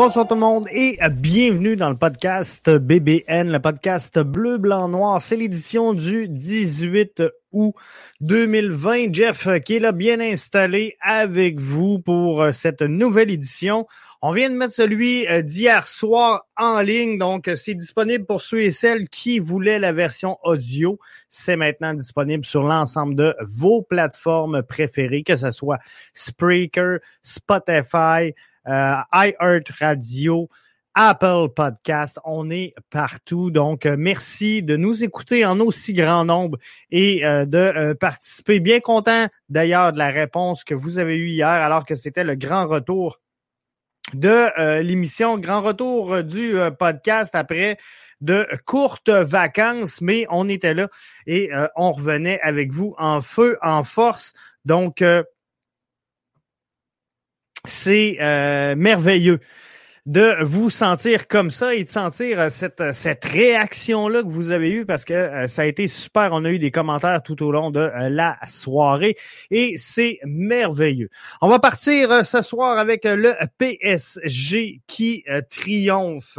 Bonsoir tout le monde et bienvenue dans le podcast BBN, le podcast bleu, blanc, noir. C'est l'édition du 18 août 2020. Jeff qui est là bien installé avec vous pour cette nouvelle édition. On vient de mettre celui d'hier soir en ligne, donc c'est disponible pour ceux et celles qui voulaient la version audio. C'est maintenant disponible sur l'ensemble de vos plateformes préférées, que ce soit Spreaker, Spotify, euh, iHeart Radio, Apple Podcast. On est partout. Donc, euh, merci de nous écouter en aussi grand nombre et euh, de participer. Bien content d'ailleurs de la réponse que vous avez eue hier alors que c'était le grand retour de l'émission, grand retour du podcast après de courtes vacances, mais on était là et on revenait avec vous en feu, en force. Donc, c'est euh, merveilleux de vous sentir comme ça et de sentir euh, cette, euh, cette réaction-là que vous avez eue parce que ça a été super. On a eu des commentaires tout au long de la soirée et c'est merveilleux. On va partir ce soir avec le PSG qui triomphe.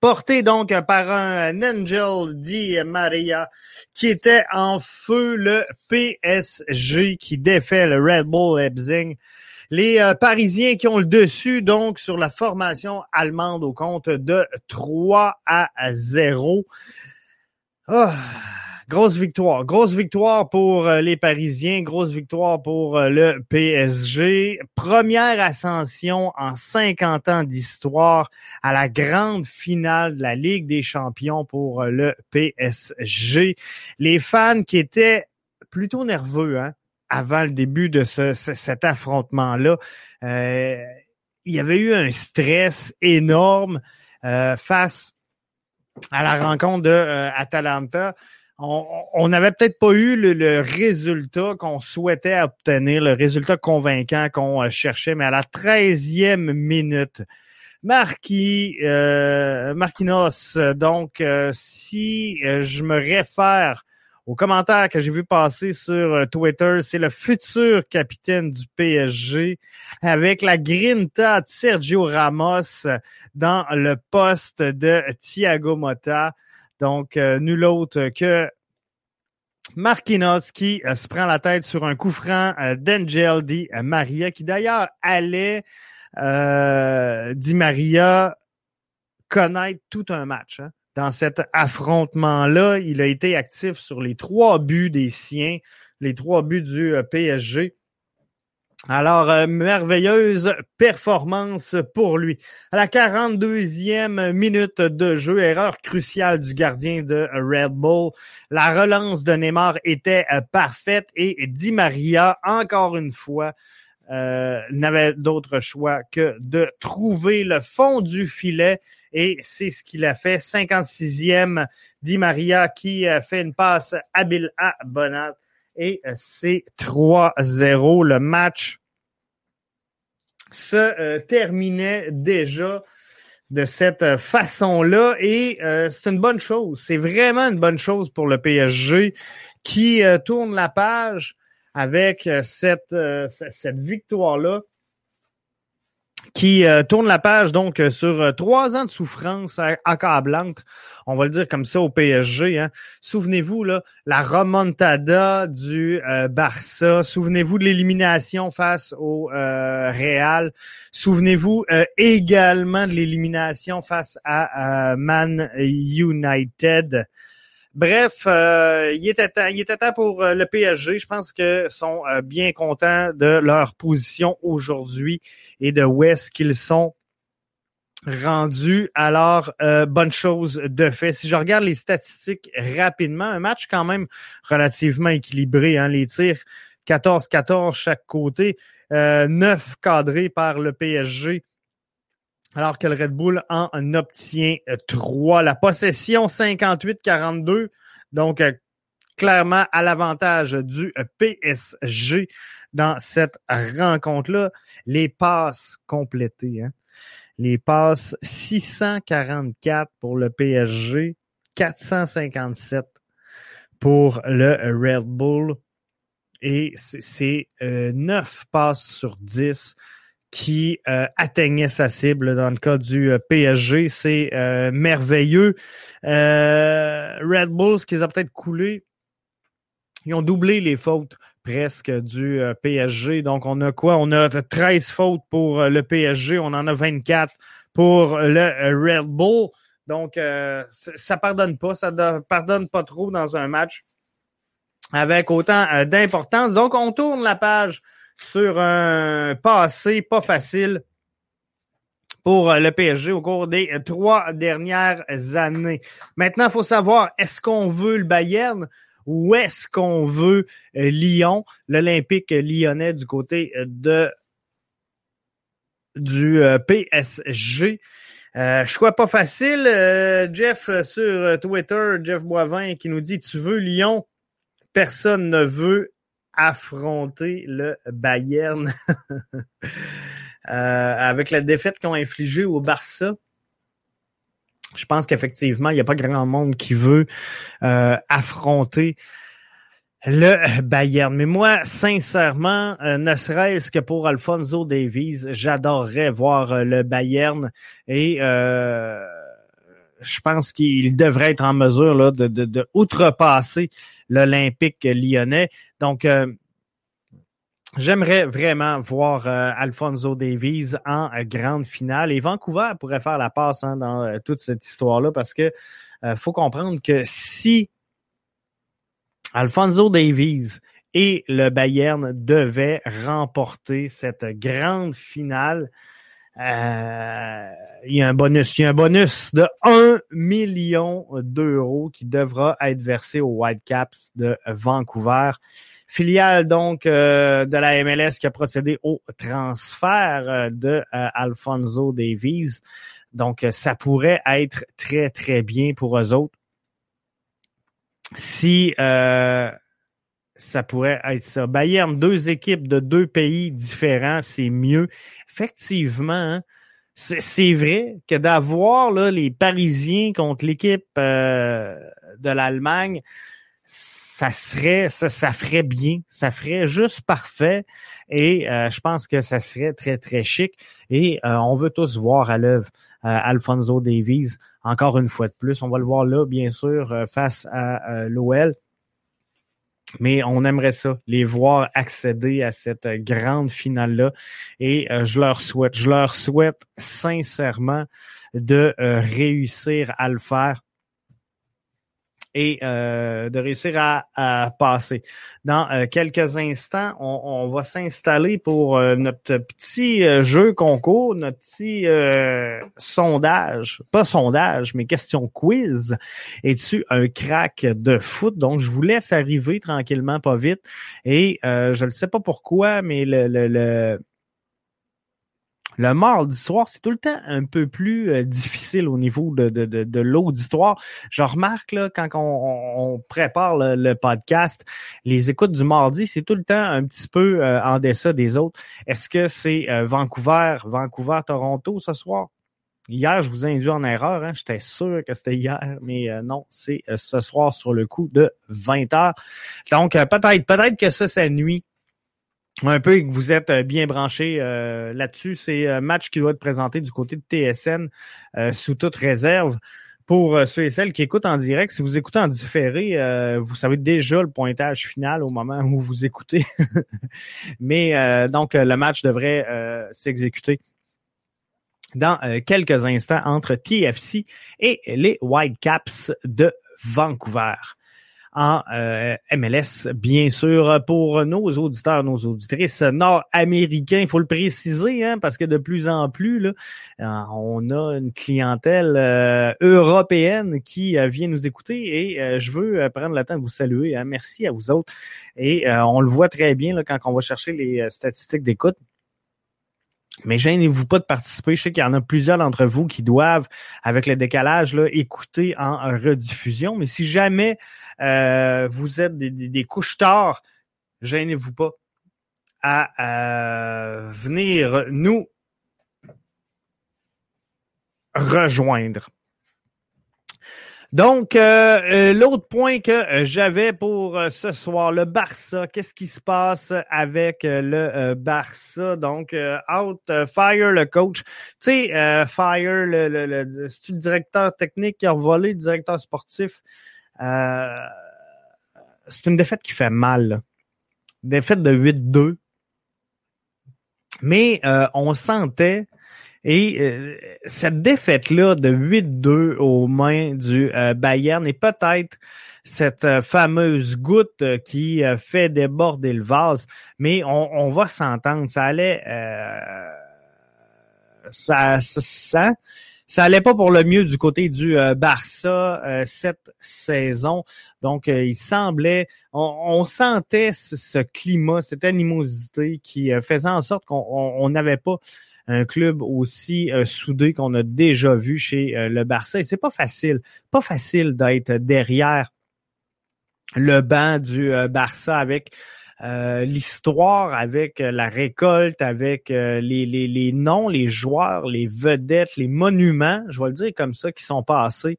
Porté donc par un Angel Di Maria qui était en feu le PSG qui défait le Red Bull Leipzig les euh, Parisiens qui ont le dessus, donc, sur la formation allemande au compte de 3 à 0. Ah, grosse victoire. Grosse victoire pour euh, les Parisiens. Grosse victoire pour euh, le PSG. Première ascension en 50 ans d'histoire à la grande finale de la Ligue des champions pour le PSG. Les fans qui étaient plutôt nerveux, hein? Avant le début de cet affrontement-là. Euh, il y avait eu un stress énorme euh, face à la rencontre de euh, Atalanta. On n'avait peut-être pas eu le, résultat qu'on souhaitait obtenir, le résultat convaincant qu'on cherchait, mais à la 13e minute, Marquis, Marquinos, donc si je me réfère au commentaire que j'ai vu passer sur euh, Twitter, c'est le futur capitaine du PSG avec la grinta de Sergio Ramos dans le poste de Thiago Motta. Donc, euh, nul autre que Marquinhos qui euh, se prend la tête sur un coup franc d'Angel Di Maria, qui d'ailleurs allait, Di Maria, connaître tout un match. Hein dans cet affrontement-là. Il a été actif sur les trois buts des siens, les trois buts du euh, PSG. Alors, euh, merveilleuse performance pour lui. À la 42e minute de jeu, erreur cruciale du gardien de Red Bull. La relance de Neymar était euh, parfaite et Di Maria, encore une fois, n'avait d'autre choix que de trouver le fond du filet et c'est ce qu'il a fait. 56e, Di Maria qui a fait une passe habile à Bonat. Et euh, c'est 3-0. Le match se euh, terminait déjà de cette façon-là et euh, c'est une bonne chose. C'est vraiment une bonne chose pour le PSG qui tourne la page avec cette, cette victoire-là qui euh, tourne la page donc euh, sur euh, trois ans de souffrance accablante, on va le dire comme ça au PSG. Hein. Souvenez-vous là, la remontada du Barça. Souvenez-vous de l'élimination face au Real. Souvenez-vous également de l'élimination face à Man United. Bref, euh, il, était temps, il était temps pour euh, le PSG. Je pense que sont euh, bien contents de leur position aujourd'hui et de où est-ce qu'ils sont rendus. Alors, bonne chose de fait. Si je regarde les statistiques rapidement, un match quand même relativement équilibré. Hein, les tirs 14-14 chaque côté, 9 cadrés par le PSG alors que le Red Bull en obtient 3. La possession 58-42. Donc, euh, clairement à l'avantage du PSG dans cette rencontre-là. Les passes complétées. Hein? Les passes 644 pour le PSG, 457 pour le Red Bull. Et c'est euh, 9 passes sur 10 qui euh, atteignait sa cible dans le cas du euh, PSG. C'est euh, merveilleux. Red Bull, ce qu'ils ont peut-être coulé, ils ont doublé les fautes presque du PSG. Donc, on a quoi? On a 13 fautes pour le PSG. On en a 24 pour le Red Bull. Donc, ça pardonne pas. Ça ne pardonne pas trop dans un match avec autant d'importance. Donc, on tourne la page sur un passé pas facile pour le PSG au cours des trois dernières années. Maintenant, il faut savoir, est-ce qu'on veut le Bayern ou est-ce qu'on veut euh, Lyon, l'Olympique lyonnais du côté de du euh, PSG? Euh, choix pas facile. Euh, Jeff sur Twitter, Jeff Boivin, qui nous dit Tu veux Lyon? Personne ne veut affronter le Bayern euh, avec la défaite qu'ils ont infligée au Barça. Je pense qu'effectivement, il n'y a pas grand monde qui veut euh, affronter le Bayern. Mais moi, sincèrement, euh, ne serait-ce que pour Alfonso Davies, j'adorerais voir le Bayern et je pense qu'il devrait être en mesure là, de, de, de outrepasser l'Olympique lyonnais. Donc, euh, j'aimerais vraiment voir euh, Alfonso Davies en euh, grande finale. Et Vancouver pourrait faire la passe hein, dans toute cette histoire-là parce que faut comprendre que si Alfonso Davies et le Bayern devaient remporter cette grande finale, euh, il y a un bonus. Il y a un bonus de 1 million d'euros qui devra être versé aux Whitecaps de Vancouver. Filiale donc euh, de la MLS qui a procédé au transfert euh, de Alfonso Davies. Donc, ça pourrait être très, très bien pour eux autres. Si ça pourrait être ça. Bayern, deux équipes de deux pays différents, c'est mieux. Effectivement, hein, c'est vrai que d'avoir les Parisiens contre l'équipe euh, de l'Allemagne, ça serait, ça, ça ferait bien, ça ferait juste parfait. Et euh, je pense que ça serait très, très chic. Et euh, on veut tous voir à l'œuvre Alfonso Davies, encore une fois de plus. On va le voir là, bien sûr, face à l'OL. Mais on aimerait ça, les voir accéder à cette grande finale-là. Et euh, je leur souhaite, je leur souhaite sincèrement de euh, réussir à le faire et euh, de réussir à, passer. Dans euh, quelques instants, on, va s'installer pour euh, notre petit jeu concours, notre petit sondage, pas sondage, mais question quiz. Es-tu un crack de foot? Donc, je vous laisse arriver tranquillement, pas vite. Et je ne sais pas pourquoi, mais le, le le mardi soir, c'est tout le temps un peu plus euh, difficile au niveau de, de, de, de l'auditoire. Je remarque là, quand on, prépare le, podcast, les écoutes du mardi, c'est tout le temps un petit peu euh, en deçà des autres. Est-ce que c'est euh, Vancouver, Vancouver, Toronto ce soir? Hier, je vous ai induit en erreur. Hein? J'étais sûr que c'était hier, mais non, c'est ce soir sur le coup de 20 heures. Donc, peut-être, peut-être que ça, ça nuit un peu que vous êtes euh, bien branché euh, là-dessus. C'est un match qui doit être présenté du côté de TSN euh, sous toute réserve. Pour ceux et celles qui écoutent en direct, si vous écoutez en différé, vous savez déjà le pointage final au moment où vous écoutez. Mais donc, le match devrait s'exécuter dans quelques instants entre TFC et les Whitecaps de Vancouver en euh, MLS, bien sûr, pour nos auditeurs, nos auditrices nord-américains. Il faut le préciser, hein, parce que de plus en plus, euh, on a une clientèle euh, européenne qui vient nous écouter et je veux prendre le temps de vous saluer. Hein. Merci à vous autres. Et on le voit très bien quand on va chercher les statistiques d'écoute Mais gênez-vous pas de participer. Je sais qu'il y en a plusieurs d'entre vous qui doivent, avec le décalage, là, écouter en rediffusion. Mais si jamais euh, vous êtes des, des, couches tard, gênez-vous pas à euh, venir nous rejoindre. Donc, euh, euh, l'autre point que euh, j'avais pour ce soir, le Barça, qu'est-ce qui se passe avec le Barça? Donc, out, fire le coach. Tu sais, fire le, le, le, le, directeur technique qui a volé, le directeur sportif? c'est une défaite qui fait mal. Défaite de 8-2. Mais on sentait et euh, cette défaite-là de 8-2 aux mains du euh, Bayern est peut-être cette euh, fameuse goutte qui fait déborder le vase, mais on, va s'entendre. Ça allait, ça, ça, ça, allait pas pour le mieux du côté du Barça cette saison. Donc, il semblait, on, sentait ce, climat, cette animosité qui faisait en sorte qu'on n'avait pas un club aussi euh, soudé qu'on a déjà vu chez euh, le Barça. Et c'est pas facile, pas facile d'être derrière le banc du euh, Barça avec l'histoire, avec la récolte, avec les, les, les, noms, les joueurs, les vedettes, les monuments, je vais le dire comme ça, qui sont passés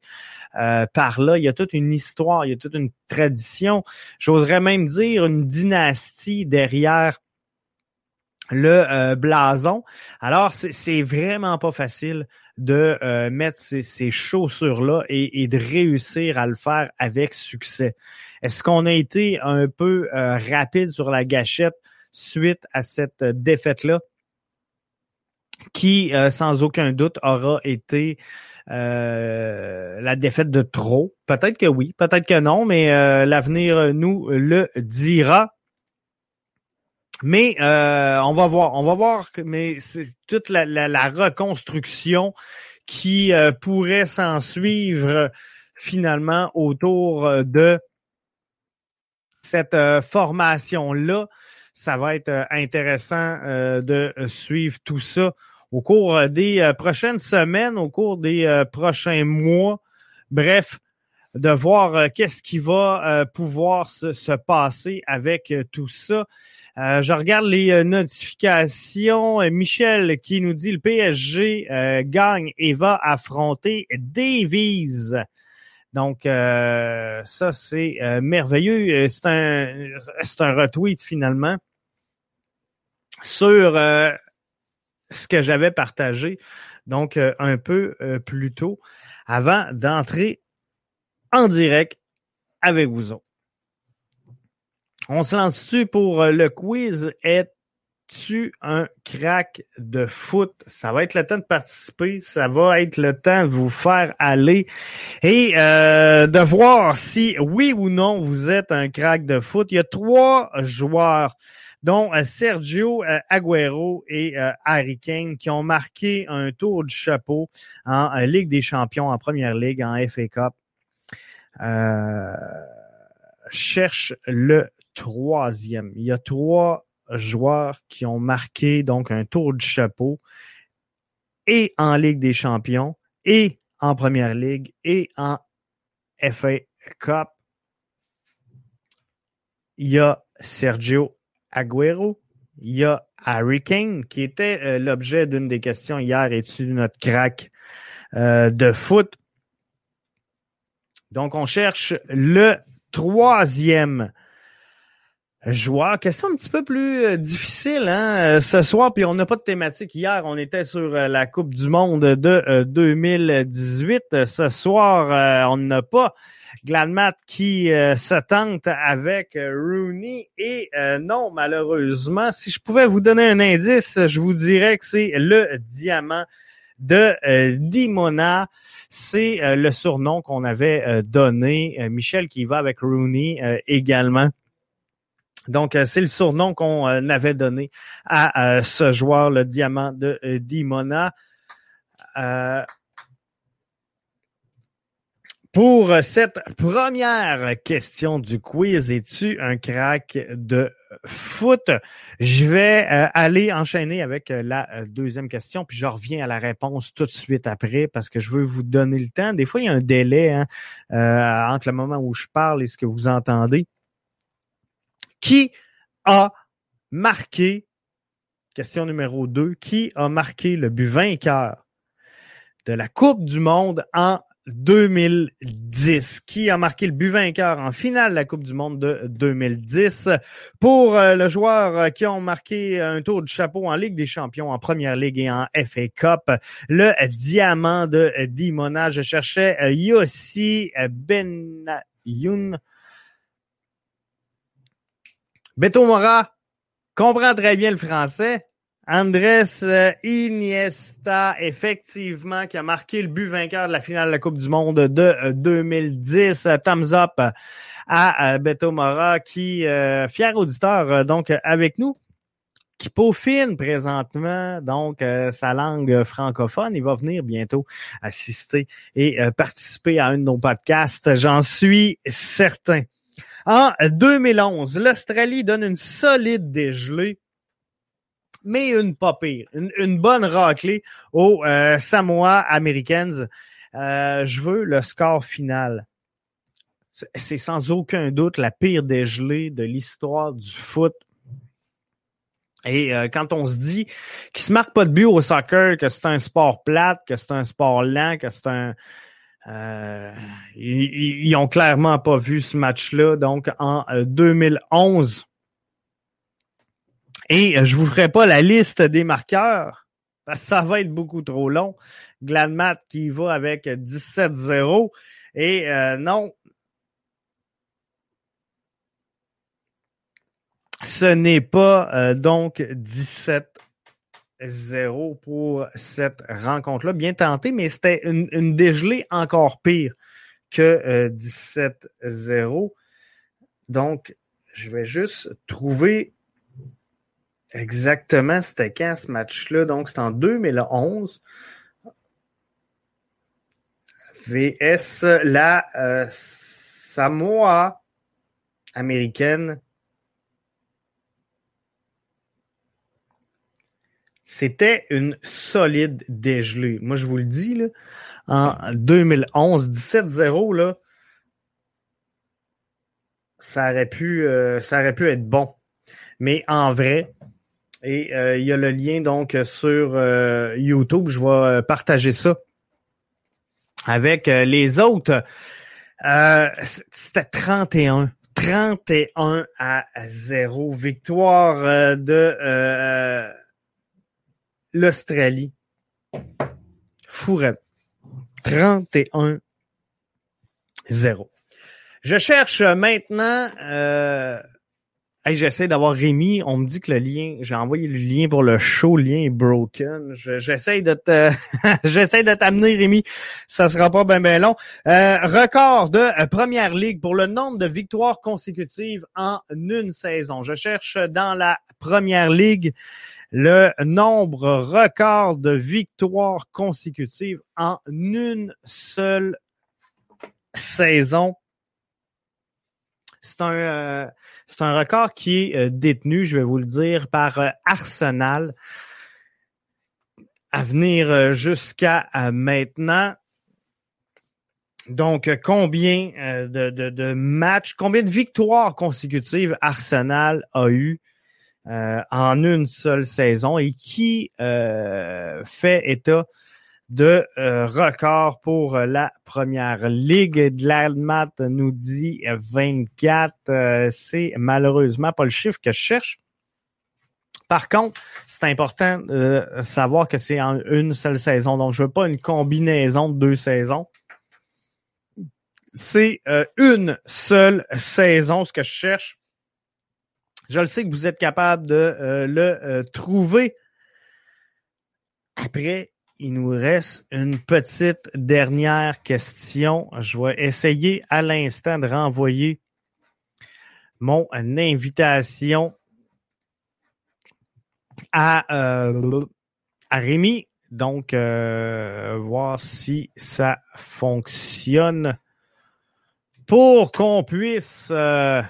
par là. Il y a toute une histoire, il y a toute une tradition, j'oserais même dire une dynastie derrière le euh, blason. Alors, c'est vraiment pas facile de euh, mettre ces, chaussures-là et, de réussir à le faire avec succès. Est-ce qu'on a été un peu euh, rapide sur la gâchette suite à cette défaite-là? qui, sans aucun doute, aura été la défaite de trop? Peut-être que oui, peut-être que non, mais l'avenir nous le dira. Mais euh, on va voir, on va voir, mais c'est toute la, reconstruction qui euh, pourrait s'en suivre finalement autour euh, de cette formation-là. Ça va être intéressant de suivre tout ça au cours des prochaines semaines, au cours des prochains mois. Bref, de voir qu'est-ce qui va pouvoir se passer avec tout ça. Euh, je regarde les euh, notifications. Euh, Michel qui nous dit le PSG gagne et va affronter Davies. Donc ça c'est merveilleux. C'est un c'est un retweet finalement sur ce que j'avais partagé donc un peu plus tôt avant d'entrer en direct avec vous autres. On se lance-tu pour euh, le quiz? Es-tu un crack de foot? Ça va être le temps de participer. Ça va être le temps de vous faire aller et euh, de voir si oui ou non vous êtes un crack de foot. Il y a trois joueurs dont euh, Sergio Aguero et Harry Kane, qui ont marqué un tour du chapeau en Ligue des Champions, en Première Ligue, en FA Cup. Cherche le troisième. Il y a trois joueurs qui ont marqué donc un tour du chapeau et en Ligue des Champions et en Première Ligue et en FA Cup. Il y a Sergio Aguero, il y a Harry Kane qui était euh, l'objet d'une des questions hier et tu notre crack euh, de foot? Donc on cherche le troisième joueur. Question un petit peu plus euh, difficile hein, euh, ce soir, puis on n'a pas de thématique. Hier, on était sur euh, la Coupe du Monde de 2018. Ce soir, on n'a pas Gladmat qui se tente avec Rooney. Et non, malheureusement, si je pouvais vous donner un indice, je vous dirais que c'est le diamant de Dimona. C'est le surnom qu'on avait donné. Michel qui va avec Rooney également. Donc, euh, c'est le surnom qu'on euh, avait donné à euh, ce joueur, le diamant de Dimona. pour cette première question du quiz, es-tu un crack de foot. Je vais euh, aller enchaîner avec euh, la deuxième question, puis je reviens à la réponse tout de suite après parce que je veux vous donner le temps. Des fois, il y a un délai hein, entre le moment où je parle et ce que vous entendez. Qui a marqué, question numéro 2, qui a marqué le but vainqueur de la Coupe du Monde en 2010. Qui a marqué le but vainqueur en finale de la Coupe du Monde de 2010? Pour euh, le joueur euh, qui ont marqué un tour de chapeau en Ligue des Champions, en Première Ligue et en FA Cup, le diamant de Dimona. Je cherchais euh, Yossi Benayoun. Beto Mora comprend très bien le français. Andrés euh, Iniesta, effectivement, qui a marqué le but vainqueur de la finale de la Coupe du Monde de 2010. Euh, thumbs up à Beto Mora, qui, euh, fier auditeur, donc avec nous, qui peaufine présentement donc sa langue francophone. Il va venir bientôt assister et participer à un de nos podcasts, j'en suis certain. En 2011, l'Australie donne une solide dégelée mais une pas pire, une, bonne raclée aux euh, Samoa Americans. Euh, je veux le score final. C'est sans aucun doute la pire dégelée de l'histoire du foot. Et euh, quand on se dit qu'il se marque pas de but au soccer, que c'est un sport plate, que c'est un sport lent, que c'est un ils, ils, ont clairement pas vu ce match-là. Donc en 2011, et euh, je vous ferai pas la liste des marqueurs parce que ça va être beaucoup trop long. Gladmat qui va avec 17-0. Et euh, non, ce n'est pas euh, donc 17-0 pour cette rencontre-là. Bien tenté, mais c'était une, une, dégelée encore pire que 17-0. Donc, je vais juste trouver Exactement, c'était quand ce match-là? Donc, c'est en 2011. VS la euh, Samoa américaine. C'était une solide dégelée. Moi, je vous le dis, là, en 2011, 17-0, là, ça aurait pu, euh, ça aurait pu être bon. Mais en vrai, et euh, il y a le lien donc sur euh, YouTube. Je vais euh, partager ça avec les autres. C'était 31. 31 à 0. Victoire de l'Australie. Fourette. 31 0. Je cherche maintenant j'essaie d'avoir Rémi. On me dit que le lien, j'ai envoyé le lien pour le show, le lien est broken. J'essaie de te, j'essaie de t'amener, Rémi. Ça sera pas bien ben long. Euh, record de euh, première ligue pour le nombre de victoires consécutives en une saison. Je cherche dans la première ligue le nombre record de victoires consécutives en une seule saison. C'est un, euh, c'est un record qui est euh, détenu, je vais vous le dire, par euh, Arsenal à venir jusqu'à maintenant. Donc, combien de, de, matchs, combien de victoires consécutives Arsenal a eu en une seule saison et qui fait état de euh, record pour euh, la première ligue. De l'Almat nous dit 24. Euh, c'est malheureusement pas le chiffre que je cherche. Par contre, c'est important de savoir que c'est en une seule saison. Donc, je veux pas une combinaison de deux saisons. C'est une seule saison, ce que je cherche. Je le sais que vous êtes capable de le trouver. Après, il nous reste une petite dernière question. Je vais essayer à l'instant de renvoyer mon invitation à, euh, Rémi. Donc, euh, voir si ça fonctionne pour qu'on puisse euh,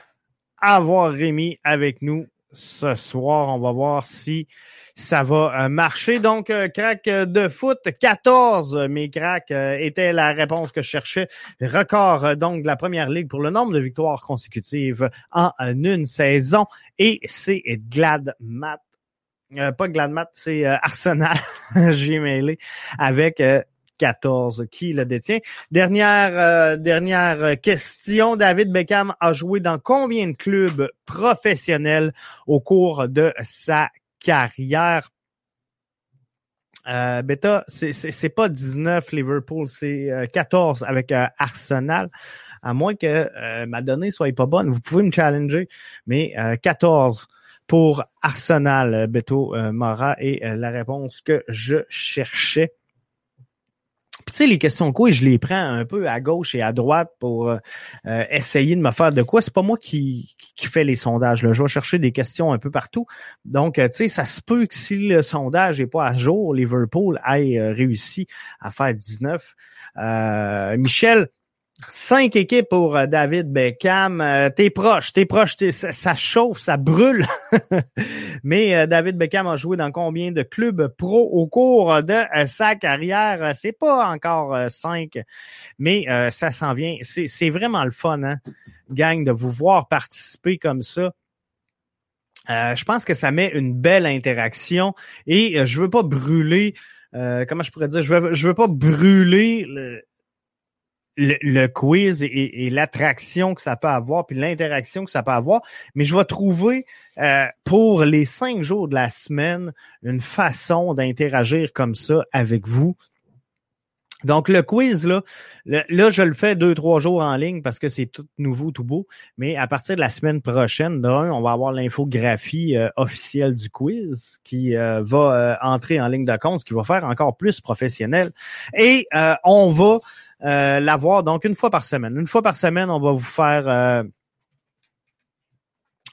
avoir Rémi avec nous ce soir. On va voir si ça va marcher. Donc, crack de foot, 14. Mes cracks étaient la réponse que je cherchais. Record donc de la première ligue pour le nombre de victoires consécutives en une saison. Et c'est Glad Matt. pas Glad Matt, c'est Arsenal. J'ai mêlé avec 14 qui le détient? Dernière euh, dernière question, David Beckham a joué dans combien de clubs professionnels au cours de sa carrière? Euh, Beta, c'est pas 19 Liverpool, c'est 14 euh, avec euh, Arsenal. À moins que ma donnée soit pas bonne, vous pouvez me challenger, mais 14 pour Arsenal, Beto Mara est la réponse que je cherchais sais, les questions quoi, je les prends un peu à gauche et à droite pour euh, euh, essayer de me faire de quoi. C'est pas moi qui, qui fais les sondages. Là. Je vais chercher des questions un peu partout. Donc, euh, tu sais, ça se peut que si le sondage n'est pas à jour, Liverpool ait réussi à faire 19. Michel, Cinq équipes pour euh, David Beckham. Euh, t'es proche, t'es proche, ça, chauffe, ça brûle. Mais euh, David Beckham a joué dans combien de clubs pro au cours de sa carrière? C'est pas encore cinq, mais ça s'en vient. C'est vraiment le fun, hein, gang, de vous voir participer comme ça. je pense que ça met une belle interaction et je veux pas brûler, comment je pourrais dire, je veux, je veux pas brûler le, le, quiz et, l'attraction que ça peut avoir, puis l'interaction que ça peut avoir. Mais je vais trouver euh, pour les cinq jours de la semaine une façon d'interagir comme ça avec vous. Donc le quiz là, là je le fais deux trois jours en ligne parce que c'est tout nouveau, tout beau. Mais à partir de la semaine prochaine, d'un, on va avoir l'infographie euh, officielle du quiz qui euh, va entrer en ligne de compte, qui va faire encore plus professionnel. Et on va euh, l'avoir donc une fois par semaine. Une fois par semaine, on va vous faire euh,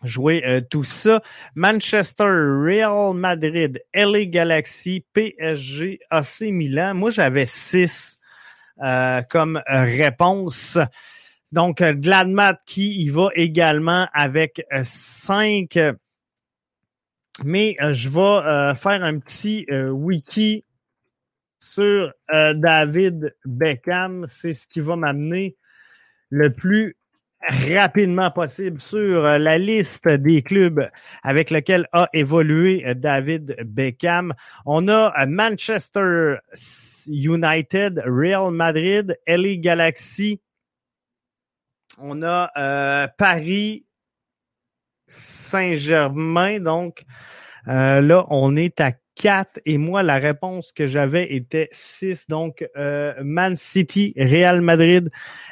jouer euh, tout ça. Manchester, Real Madrid, LA Galaxy, PSG, AC Milan. Moi, j'avais six comme réponse. Donc, Gladmat qui y va également avec cinq. Mais je vais faire un petit wiki sur euh, David Beckham. C'est ce qui va m'amener le plus rapidement possible sur euh, la liste des clubs avec lesquels a évolué euh, David Beckham. On a Manchester United, Real Madrid, LA Galaxy. On a Paris Saint-Germain. Donc là, on est à 4 et moi, la réponse que j'avais était 6. Donc, euh, Man City, Real Madrid,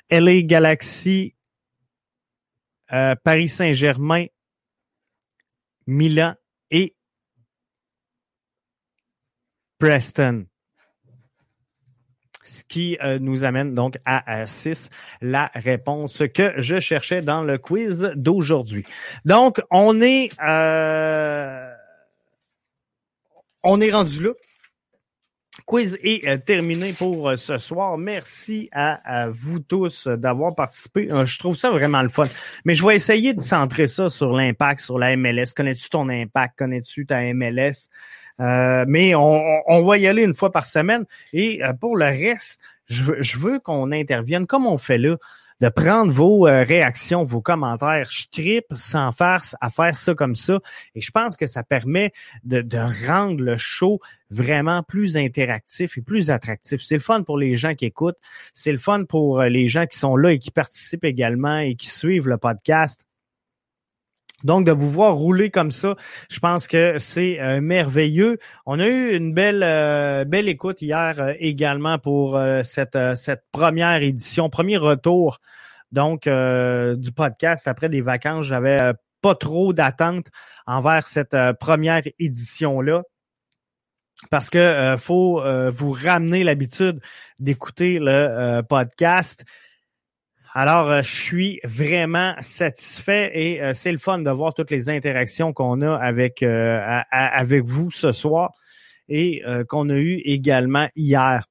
LA Galaxy, euh, Paris Saint-Germain, Milan et Preston. Ce qui euh, nous amène donc à 6, la réponse que je cherchais dans le quiz d'aujourd'hui. Donc, on est on est rendu là. Quiz est euh, terminé pour euh, ce soir. Merci à, vous tous d'avoir participé. Euh, je trouve ça vraiment le fun. Mais je vais essayer de centrer ça sur l'impact, sur la MLS. Connais-tu ton impact? Connais-tu ta MLS? mais on, va y aller une fois par semaine. Et pour le reste, je veux, je veux qu'on intervienne comme on fait là de prendre vos euh, réactions, vos commentaires. Je sans farce à faire ça comme ça. Et je pense que ça permet de, de rendre le show vraiment plus interactif et plus attractif. C'est le fun pour les gens qui écoutent. C'est le fun pour euh, les gens qui sont là et qui participent également et qui suivent le podcast. Donc, de vous voir rouler comme ça, je pense que c'est euh, merveilleux. On a eu une belle, euh, belle écoute hier euh, également pour cette, cette première édition, premier retour donc du podcast après des vacances. J'avais pas trop d'attentes envers cette première édition-là. Parce que faut vous ramener l'habitude d'écouter le podcast. Alors, euh, je suis vraiment satisfait et euh, c'est le fun de voir toutes les interactions qu'on a avec euh, avec vous ce soir et qu'on a eu également hier.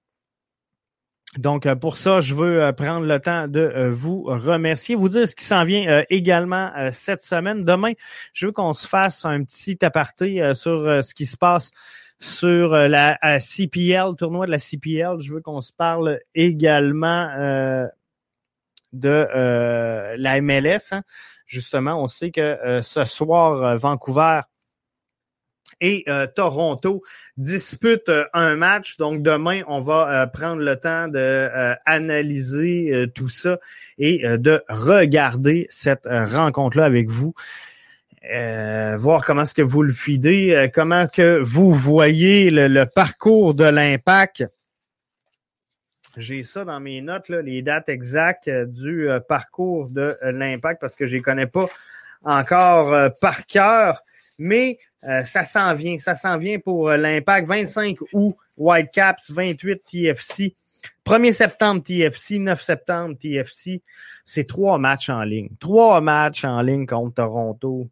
Donc, euh, pour ça, je veux euh, prendre le temps de euh, vous remercier, vous dire ce qui s'en vient également cette semaine. Demain, je veux qu'on se fasse un petit aparté sur ce qui se passe sur la CPL, tournoi de la CPL. Je veux qu'on se parle également de la MLS. Hein. Justement, on sait que ce soir, Vancouver et euh, Toronto disputent euh, un match. Donc demain, on va euh, prendre le temps de analyser tout ça et de regarder cette rencontre-là avec vous. voir comment est-ce que vous le fidez, comment que vous voyez le, parcours de l'impact. J'ai ça dans mes notes, les dates exactes du parcours de l'impact parce que je les connais pas encore par cœur mais euh, ça s'en vient. Ça s'en vient pour euh, l'impact. 25 août, Whitecaps, 28 TFC. 1er septembre TFC, 9 septembre TFC. C'est trois matchs en ligne. Trois matchs en ligne contre Toronto.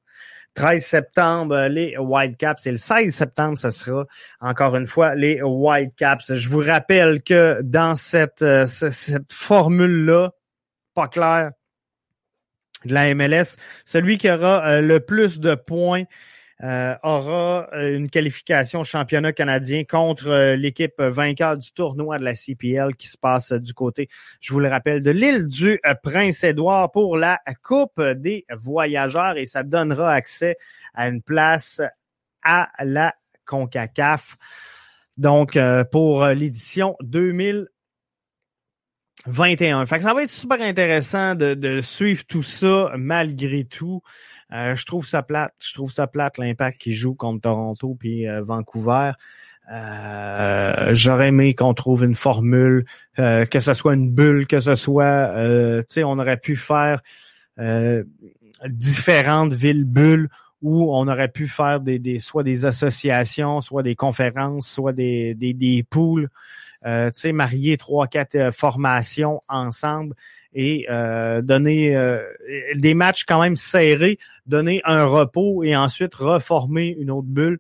13 septembre, euh, les Whitecaps. Et le 16 septembre, ce sera encore une fois les Whitecaps. Je vous rappelle que dans cette, cette formule-là, pas claire, de la MLS, celui qui aura le plus de points euh, aura euh, une qualification au championnat canadien contre euh, l'équipe vainqueur du tournoi de la CPL qui se passe du côté, je vous le rappelle, de l'île du Prince-Édouard pour la Coupe des voyageurs et ça donnera accès à une place à la CONCACAF. Donc, pour l'édition 2021. Fait que ça va être super intéressant de, de suivre tout ça malgré tout. Euh, je trouve ça plate. Je trouve ça plate l'impact qui joue contre Toronto puis euh, Vancouver. Euh, j'aurais aimé qu'on trouve une formule, que ce soit une bulle, que ce soit, tu sais, on aurait pu faire différentes villes bulles où on aurait pu faire des, des soit des associations, soit des conférences, soit des, des, des poules, tu sais, marier trois, quatre formations ensemble et euh, donner euh, des matchs quand même serrés, donner un repos et ensuite reformer une autre bulle.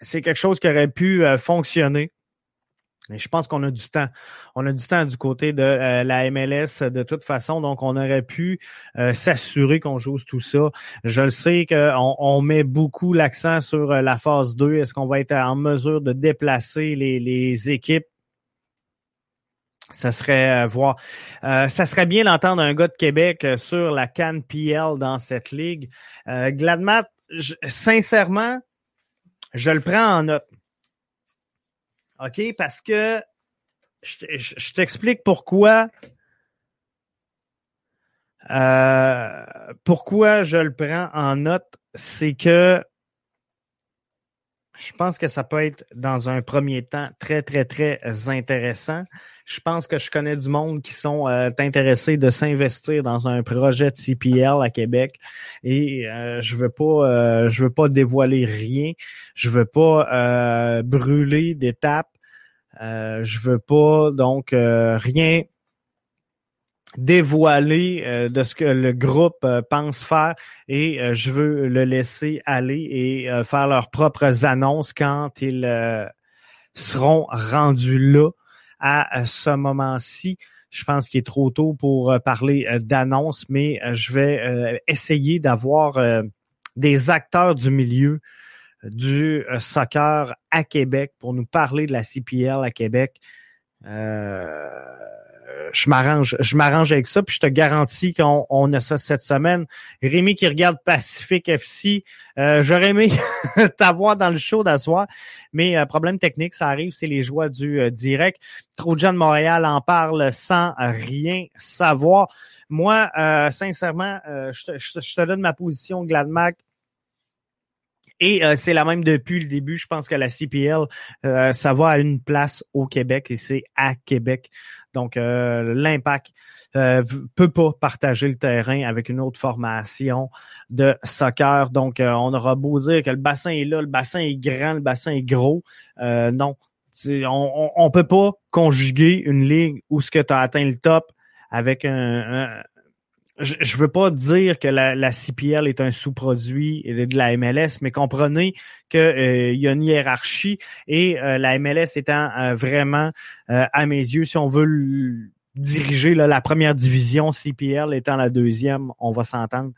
C'est quelque chose qui aurait pu euh, fonctionner. Et je pense qu'on a du temps. On a du temps du côté de la MLS de toute façon, donc on aurait pu s'assurer qu'on joue tout ça. Je le sais qu'on on met beaucoup l'accent sur la phase 2. Est-ce qu'on va être en mesure de déplacer les, les équipes? Ça serait euh, voir. Euh, ça serait bien d'entendre un gars de Québec euh, sur la Cannes PL dans cette ligue. Gladmat, sincèrement, je le prends en note. OK? Parce que je, t'explique pourquoi. pourquoi je le prends en note, c'est que je pense que ça peut être dans un premier temps très, très, très intéressant je pense que je connais du monde qui sont euh, intéressés de s'investir dans un projet de CPL à Québec. Et euh, je veux pas euh, je veux pas dévoiler rien, je veux pas brûler d'étapes, je veux pas donc rien dévoiler de ce que le groupe pense faire. Et je veux le laisser aller et faire leurs propres annonces quand ils seront rendus là à ce moment-ci. Je pense qu'il est trop tôt pour euh, parler euh, d'annonce, mais euh, je vais essayer d'avoir des acteurs du milieu du soccer à Québec pour nous parler de la CPL à Québec. Je m'arrange, je m'arrange avec ça, puis je te garantis qu'on on a ça cette semaine. Rémi qui regarde Pacific FC, euh, j'aurais aimé t'avoir dans le show d'asseoir, mais euh, problème technique, ça arrive, c'est les joies du euh, direct. Trop de gens de Montréal en parlent sans rien savoir. Moi, euh, sincèrement, je te, je, te, donne ma position, Gladmac. Et c'est la même depuis le début. Je pense que la CPL, ça va à une place au Québec et c'est à Québec. Donc, euh, l'impact euh, peut pas partager le terrain avec une autre formation de soccer. Donc, euh, on aura beau dire que le bassin est là, le bassin est grand, le bassin est gros. Euh, non, on, on, peut pas conjuguer une ligue où ce que tu as atteint le top avec un, je ne veux pas dire que la, la, CPL est un sous-produit de la MLS, mais comprenez qu'il euh, y a une hiérarchie et euh, la MLS étant euh, vraiment, à mes yeux, si on veut diriger la première division, CPL étant la deuxième, on va s'entendre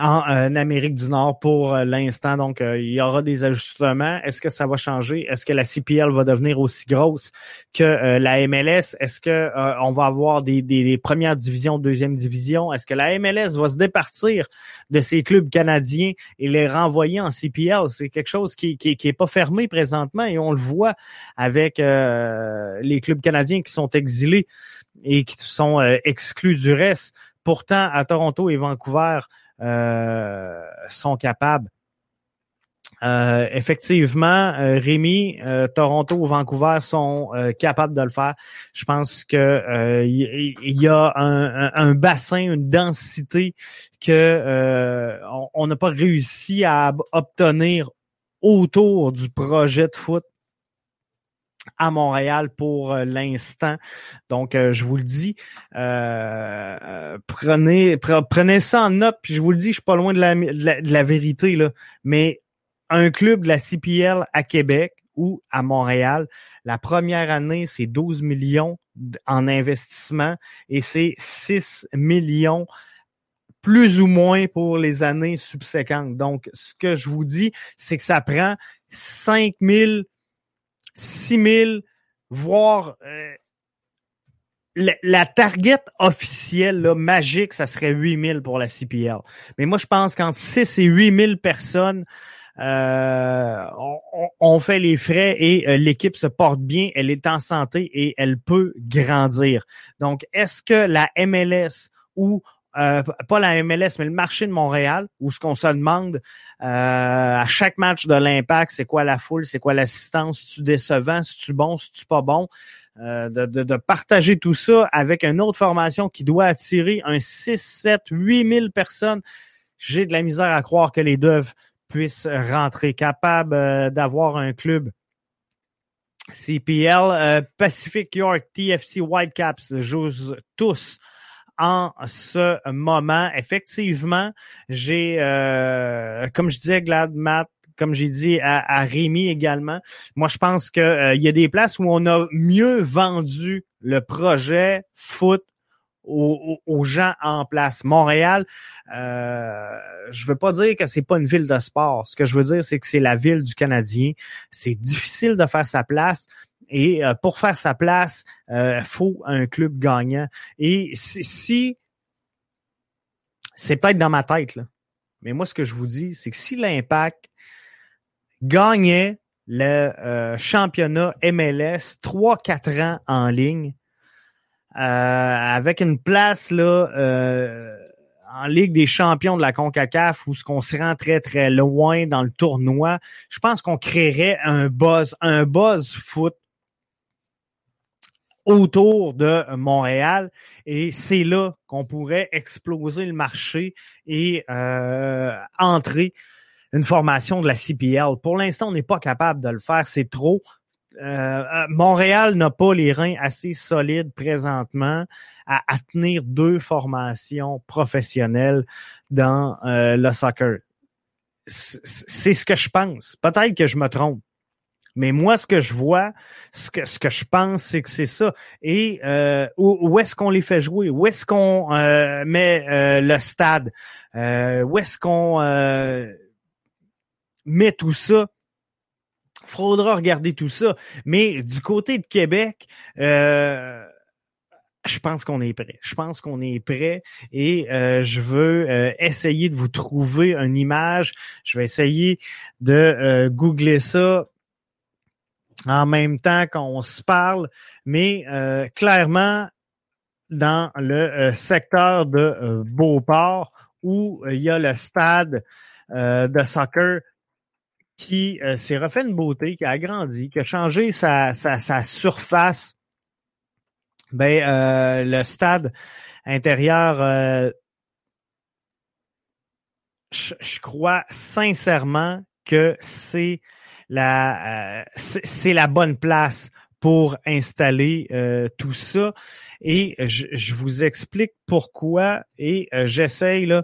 en euh, Amérique du Nord pour euh, l'instant. Donc, euh, il y aura des ajustements. Est-ce que ça va changer? Est-ce que la CPL va devenir aussi grosse que la MLS? Est-ce que on va avoir des, des, premières divisions, deuxième division? Est-ce que la MLS va se départir de ces clubs canadiens et les renvoyer en CPL? C'est quelque chose qui, qui, qui est pas fermé présentement et on le voit avec les clubs canadiens qui sont exilés et qui sont exclus du reste. Pourtant, à Toronto et Vancouver, euh, sont capables. Euh, effectivement, euh, Rémi, Toronto ou Vancouver sont capables de le faire. Je pense que il y, a un, bassin, une densité que on n'a pas réussi à obtenir autour du projet de foot à Montréal pour euh, l'instant. Donc, euh, je vous le dis, euh, prenez, prenez ça en note, puis je vous le dis, je suis pas loin de la, de la, vérité, là, mais un club de la CPL à Québec ou à Montréal, la première année, c'est 12 millions en investissement et c'est 6 millions plus ou moins pour les années subséquentes. Donc, ce que je vous dis, c'est que ça prend 5 000 6 000, voire euh, la, target officielle, là, magique, ça serait 8 000 pour la CPL. Mais moi, je pense qu'entre 6 et 8 000 personnes, euh, on, fait les frais et euh, l'équipe se porte bien, elle est en santé et elle peut grandir. Donc, est-ce que la MLS ou euh, pas la MLS, mais le marché de Montréal, où ce qu'on se demande euh, à chaque match de l'Impact, c'est quoi la foule, c'est quoi l'assistance, si tu décevant, si tu bon, si tu pas bon, euh, de, partager tout ça avec une autre formation qui doit attirer un 6, 7, 8 000 personnes. J'ai de la misère à croire que les deux puissent rentrer, capables d'avoir un club CPL, Pacific York, TFC Whitecaps jouent tous en ce moment. Effectivement, j'ai, euh, comme je disais, Glad Matt, comme j'ai dit à, Rémi également, moi je pense qu'il euh, y a des places où on a mieux vendu le projet foot aux, gens en place. Montréal, euh, je veux pas dire que c'est pas une ville de sport. Ce que je veux dire, c'est que c'est la ville du Canadien. C'est difficile de faire sa place. Et euh, pour faire sa place, il euh, faut un club gagnant. Et si, c'est peut-être dans ma tête, là, mais moi, ce que je vous dis, c'est que si l'Impact gagnait le euh, championnat MLS 3-4 ans en ligne, avec une place là en Ligue des champions de la CONCACAF où ce qu'on se rend très très loin dans le tournoi, je pense qu'on créerait un buzz, un buzz foot autour de Montréal et c'est là qu'on pourrait exploser le marché et euh, entrer une formation de la CPL. Pour l'instant, on n'est pas capable de le faire, c'est trop. Euh, euh, Montréal n'a pas les reins assez solides présentement à, à tenir deux formations professionnelles dans le soccer. C'est ce que je pense. Peut-être que je me trompe. Mais moi, ce que je vois, ce que, je pense, c'est que c'est ça. Et euh, où, est-ce qu'on les fait jouer? Où est-ce qu'on euh, met euh, le stade? où est-ce qu'on met tout ça? Faudra regarder tout ça. Mais du côté de Québec, je pense qu'on est prêt. Je pense qu'on est prêt et je veux essayer de vous trouver une image. Je vais essayer de googler ça en même temps qu'on se parle, mais euh, clairement dans le euh, secteur de euh, Beauport où il y a le stade de soccer qui s'est refait une beauté, qui a agrandi, qui a changé sa, sa, surface. Ben, le stade intérieur, je crois sincèrement que c'est la, euh, c'est la bonne place pour installer tout ça. Et je, vous explique pourquoi et j'essaye là,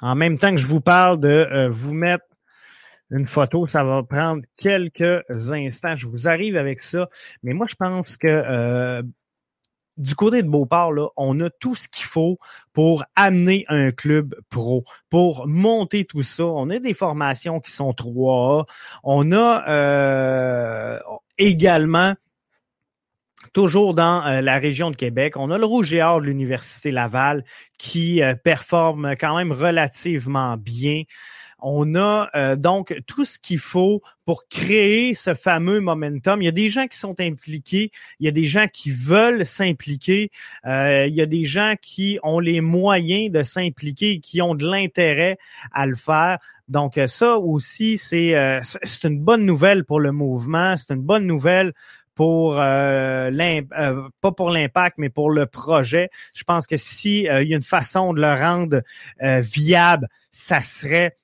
en même temps que je vous parle de vous mettre une photo. Ça va prendre quelques instants. Je vous arrive avec ça. Mais moi, je pense que euh, du côté de Beauport, là, on a tout ce qu'il faut pour amener un club pro, pour monter tout ça. On a des formations qui sont 3A. On a euh, également toujours dans euh, la région de Québec. On a le Rouge et Or de l'Université Laval qui performe quand même relativement bien. On a euh, donc tout ce qu'il faut pour créer ce fameux momentum. Il y a des gens qui sont impliqués, il y a des gens qui veulent s'impliquer, euh, il y a des gens qui ont les moyens de s'impliquer, qui ont de l'intérêt à le faire. Donc ça aussi, c'est euh, c'est une bonne nouvelle pour le mouvement, c'est une bonne nouvelle pour euh, pas pour l'impact, mais pour le projet. Je pense que si il y a une façon de le rendre viable, ça serait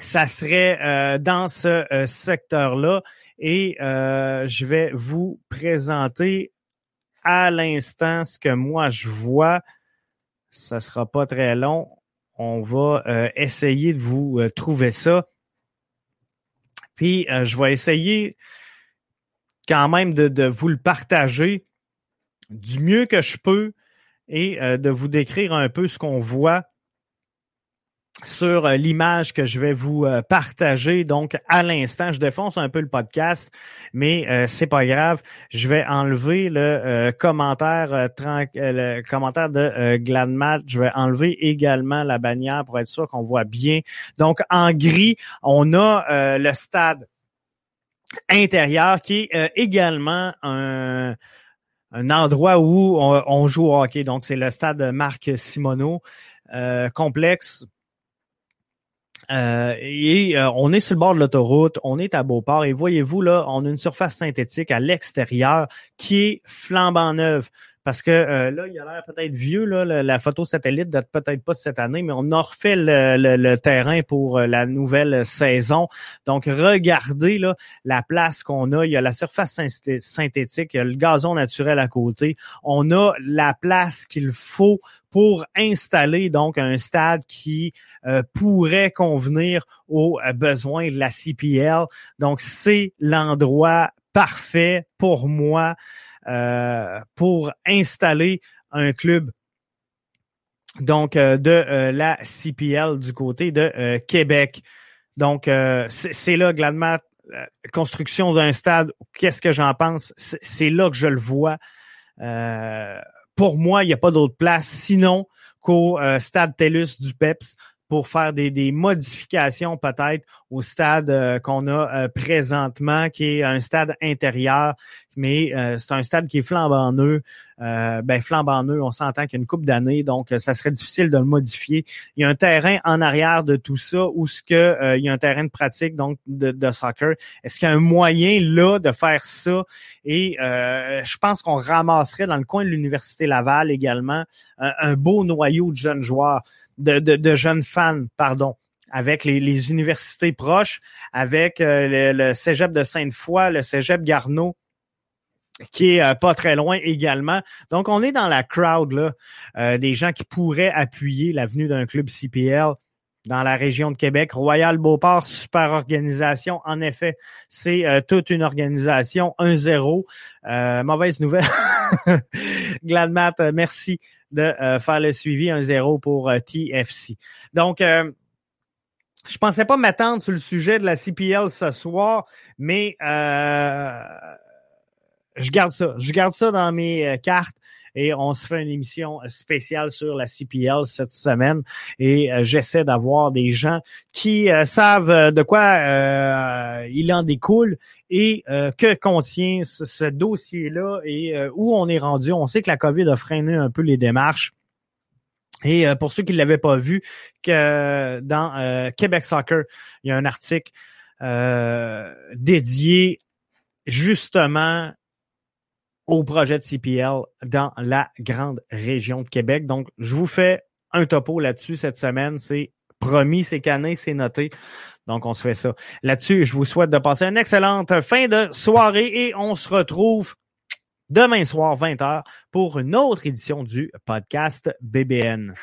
ça serait euh, dans ce euh, secteur-là. Et euh, je vais vous présenter à l'instant ce que moi je vois. Ça sera pas très long. On va essayer de vous trouver ça. Puis je vais essayer quand même de, de, vous le partager du mieux que je peux et de vous décrire un peu ce qu'on voit sur euh, l'image que je vais vous euh, partager. Donc, à l'instant, je défonce un peu le podcast, mais euh, c'est pas grave. Je vais enlever le commentaire le commentaire de Gladmat. Je vais enlever également la bannière pour être sûr qu'on voit bien. Donc, en gris, on a le stade intérieur qui est également un un endroit où on, joue au hockey. Donc, c'est le stade Marc Simoneau. complexe euh, et euh, on est sur le bord de l'autoroute, on est à Beauport et voyez-vous là, on a une surface synthétique à l'extérieur qui est flambant neuve. Parce que euh, là, il a l'air peut-être vieux, là, la, photo satellite date peut-être pas de cette année, mais on a refait le, terrain pour euh, la nouvelle saison. Donc, regardez là, la place qu'on a. Il y a la surface synthétique, il y a le gazon naturel à côté. On a la place qu'il faut pour installer donc un stade qui euh, pourrait convenir aux besoins de la CPL. Donc, c'est l'endroit parfait pour moi. Euh, pour installer un club donc euh, de euh, la CPL du côté de Québec. Donc, c'est là, Gladmat, construction d'un stade, qu'est-ce que j'en pense? C'est là que je le vois. pour moi, il n'y a pas d'autre place sinon qu'au stade TELUS du PEPS pour faire des, des modifications peut-être au stade euh, qu'on a euh, présentement, qui est un stade intérieur, mais euh, c'est un stade qui est flambant neuf. ben flambant neuf, on s'entend qu'il y a une coupe d'années, donc ça serait difficile de le modifier. Il y a un terrain en arrière de tout ça où ce que il y a un terrain de pratique donc de, de soccer. Est-ce qu'il y a un moyen là de faire ça? Et je pense qu'on ramasserait dans le coin de l'université Laval également un beau noyau de jeunes joueurs de, jeunes fans, pardon, avec les, les universités proches, avec euh, le, Cégep de Sainte-Foy, le Cégep Garneau, qui est euh, pas très loin également. Donc, on est dans la crowd là, euh, des gens qui pourraient appuyer l'avenue d'un club CPL dans la région de Québec. Royal Beauport, super organisation. En effet, c'est toute une organisation 1-0. mauvaise nouvelle. Gladmat, merci de euh, faire le suivi 1-0 pour euh, TFC. Donc, euh, je pensais pas m'attendre sur le sujet de la CPL ce soir, mais je garde ça. Je garde ça dans mes cartes et on se fait une émission spéciale sur la CPL cette semaine et j'essaie d'avoir des gens qui savent de quoi il en découle et que contient ce, dossier-là et où on est rendu. On sait que la COVID a freiné un peu les démarches. Et pour ceux qui ne l'avaient pas vu, que dans Québec Soccer, il y a un article dédié justement au projet de CPL dans la grande région de Québec. Donc, je vous fais un topo là-dessus cette semaine. C'est promis, c'est cané, c'est noté. Donc, on se fait ça. Là-dessus, je vous souhaite de passer une excellente fin de soirée et on se retrouve demain soir, 20h, pour une autre édition du podcast BBN.